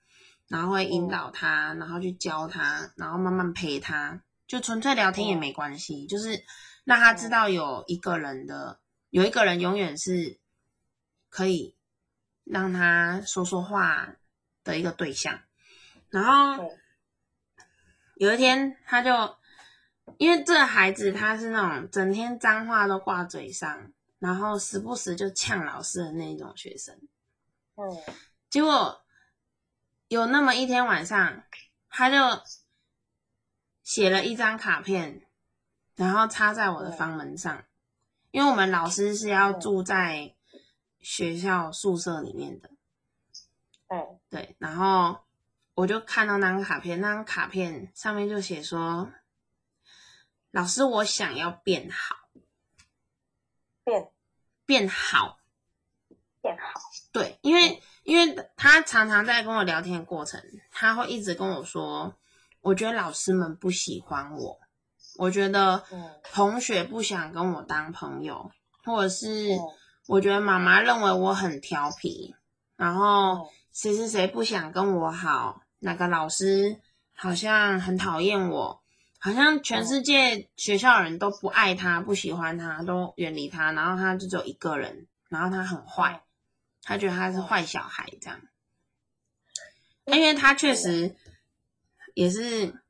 然后会引导他，然后去教他，然后慢慢陪他，就纯粹聊天也没关系，就是让他知道有一个人的，有一个人永远是可以让他说说话的一个对象。然后有一天，他就因为这孩子他是那种整天脏话都挂嘴上，然后时不时就呛老师的那种学生。嗯结果有那么一天晚上，他就写了一张卡片，然后插在我的房门上，因为我们老师是要住在学校宿舍里面的，对，对，然后我就看到那张卡片，那张卡片上面就写说：“老师，我想要变好，变。变好。”变好，对，因为因为他常常在跟我聊天的过程，他会一直跟我说，我觉得老师们不喜欢我，我觉得嗯。同学不想跟我当朋友，或者是嗯我觉得妈妈认为我很调皮，然后嗯谁谁谁不想跟我好，哪个老师好像很讨厌我，好像全世界学校人都不爱他，不喜欢他，都远离他，然后他就只有一个人，然后他很坏。他觉得他是坏小孩这样，因为他确实也是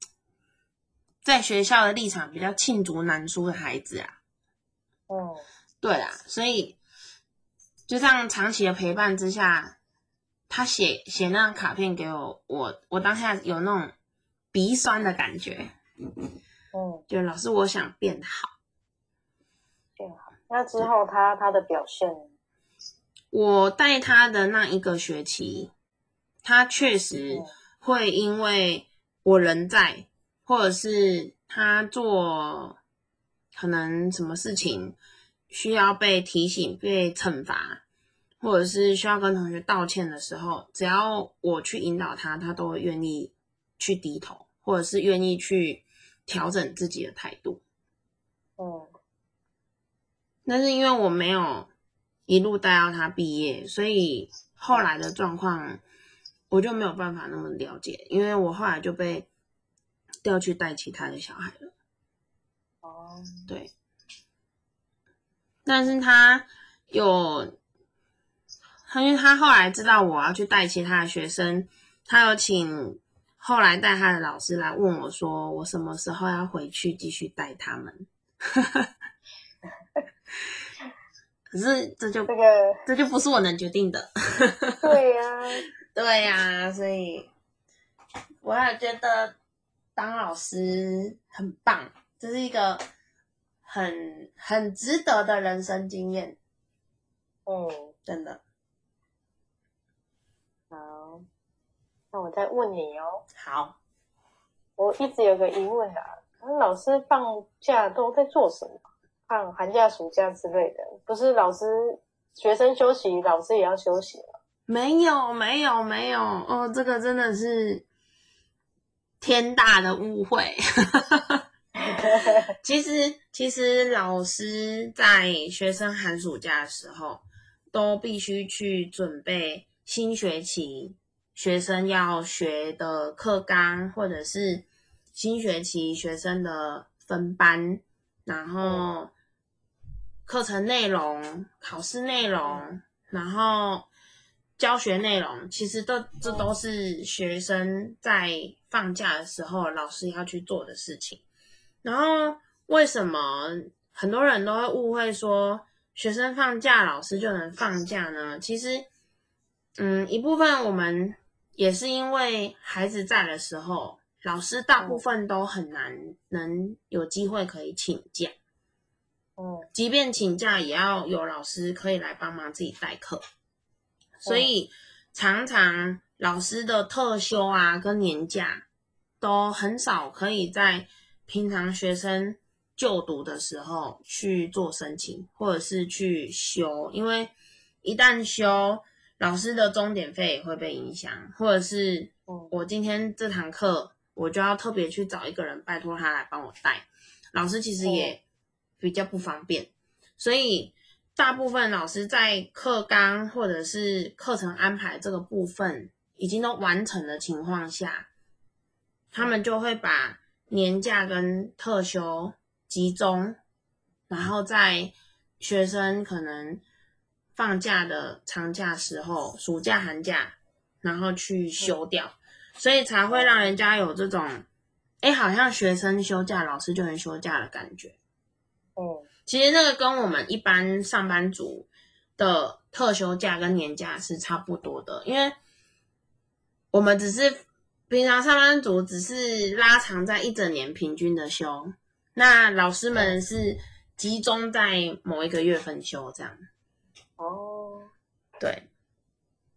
在学校的立场比较罄竹难书的孩子啊。哦对啦，所以就这样长期的陪伴之下，他写写那张卡片给我，我我当下有那种鼻酸的感觉，嗯，就老师我想变好。变好。那之后他他的表现，我带他的那一个学期，他确实嗯会因为我人在，或者是他做可能什么事情需要被提醒、被惩罚，或者是需要跟同学道歉的时候，只要我去引导他，他都会愿意去低头，或者是愿意去调整自己的态度。哦但是因为我没有一路带到他毕业，所以后来的状况我就没有办法那么了解，因为我后来就被调去带其他的小孩了。哦，对，但是他有，他因为他后来知道我要去带其他的学生，他有请后来带他的老师来问我说，我什么时候要回去继续带他们？可是这就这个这就不是我能决定的。对呀、对呀、所以我也觉得当老师很棒，这是一个很很值得的人生经验，嗯，真的。好，那我再问你哦，好，我一直有个疑问啊，那老师放假都在做什么？放寒假、暑假之类的，不是老师学生休息，老师也要休息吗？没有没有没有哦，这个真的是天大的误会。其实，其实老师在学生寒暑假的时候，都必须去准备新学期学生要学的课纲，或者是新学期学生的分班，然后课程内容、考试内容，然后教学内容，其实都这都是学生在放假的时候老师要去做的事情。然后为什么很多人都会误会说学生放假老师就能放假呢？其实，嗯，一部分我们也是因为孩子在的时候，老师大部分都很难能有机会可以请假。哦，即便请假，也要有老师可以来帮忙自己代课。所以常常老师的特休啊跟年假都很少可以在。平常学生就读的时候去做申请，或者是去修，因为一旦修，老师的钟点费也会被影响，或者是我今天这堂课，我就要特别去找一个人，拜托他来帮我带，老师其实也比较不方便，所以大部分老师在课纲或者是课程安排这个部分已经都完成的情况下，他们就会把。年假跟特休集中，然后在学生可能放假的长假时候，暑假寒假，然后去休掉，所以才会让人家有这种，哎，好像学生休假，老师就能休假的感觉。哦，其实那个跟我们一般上班族的特休假跟年假是差不多的，因为我们只是。平常上班族只是拉长在一整年平均的休，那老师们是集中在某一个月份休这样。哦，对，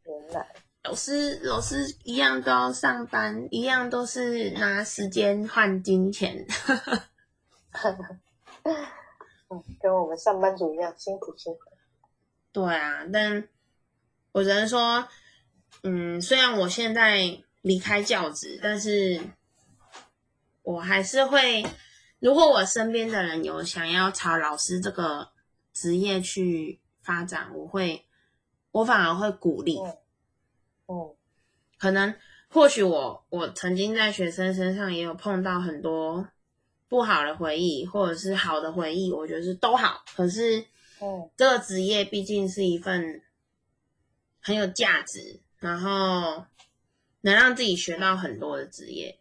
原来老师老师一样都要上班，一样都是拿时间换金钱。嗯，跟我们上班族一样辛苦辛苦。对啊，但我只能说，嗯，虽然我现在。离开教职，但是我还是会，如果我身边的人有想要朝老师这个职业去发展，我会，我反而会鼓励。哦，可能或许我我曾经在学生身上也有碰到很多不好的回忆，或者是好的回忆，我觉得是都好。可是，哦，这个职业毕竟是一份很有价值，然后。能让自己学到很多的职业，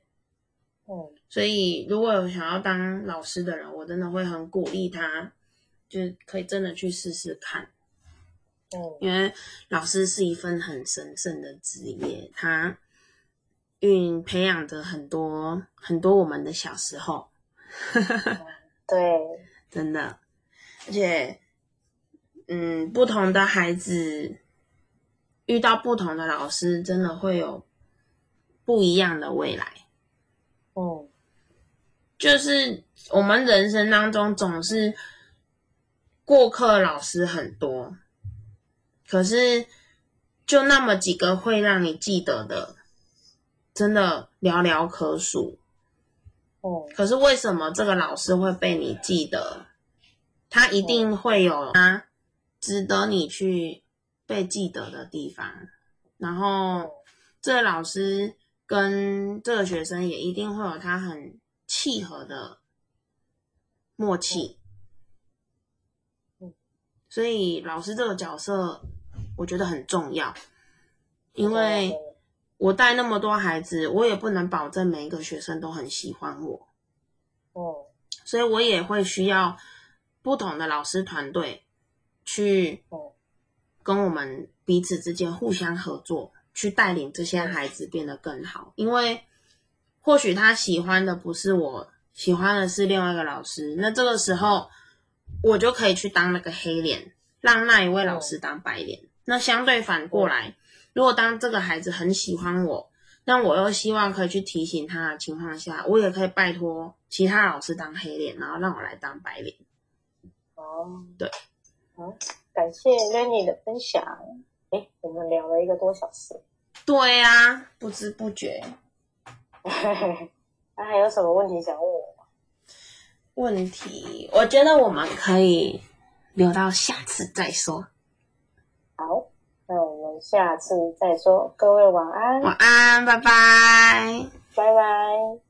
嗯，所以如果有想要当老师的人，我真的会很鼓励他，就可以真的去试试看，嗯，因为老师是一份很神圣的职业，他嗯培养着很多很多我们的小时候，对，真的，而且，嗯，不同的孩子遇到不同的老师，真的会有。不一样的未来，哦，就是我们人生当中总是过客老师很多，可是就那么几个会让你记得的，真的寥寥可数。哦，可是为什么这个老师会被你记得？他一定会有他值得你去被记得的地方，然后这个老师。跟这个学生也一定会有他很契合的默契，所以老师这个角色我觉得很重要，因为我带那么多孩子，我也不能保证每一个学生都很喜欢我，哦，所以我也会需要不同的老师团队去跟我们彼此之间互相合作。去带领这些孩子变得更好，因为或许他喜欢的不是我，喜欢的是另外一个老师。那这个时候，我就可以去当那个黑脸，让那一位老师当白脸。那相对反过来，如果当这个孩子很喜欢我，那我又希望可以去提醒他的情况下，我也可以拜托其他老师当黑脸，然后让我来当白脸。哦，对，好，感谢 Lenny 的分享。哎，我们聊了一个多小时。对呀，不知不觉。那还有什么问题想问我吗？问题，我觉得我们可以留到下次再说。好那我们下次再说各位晚安。晚安拜拜。拜拜。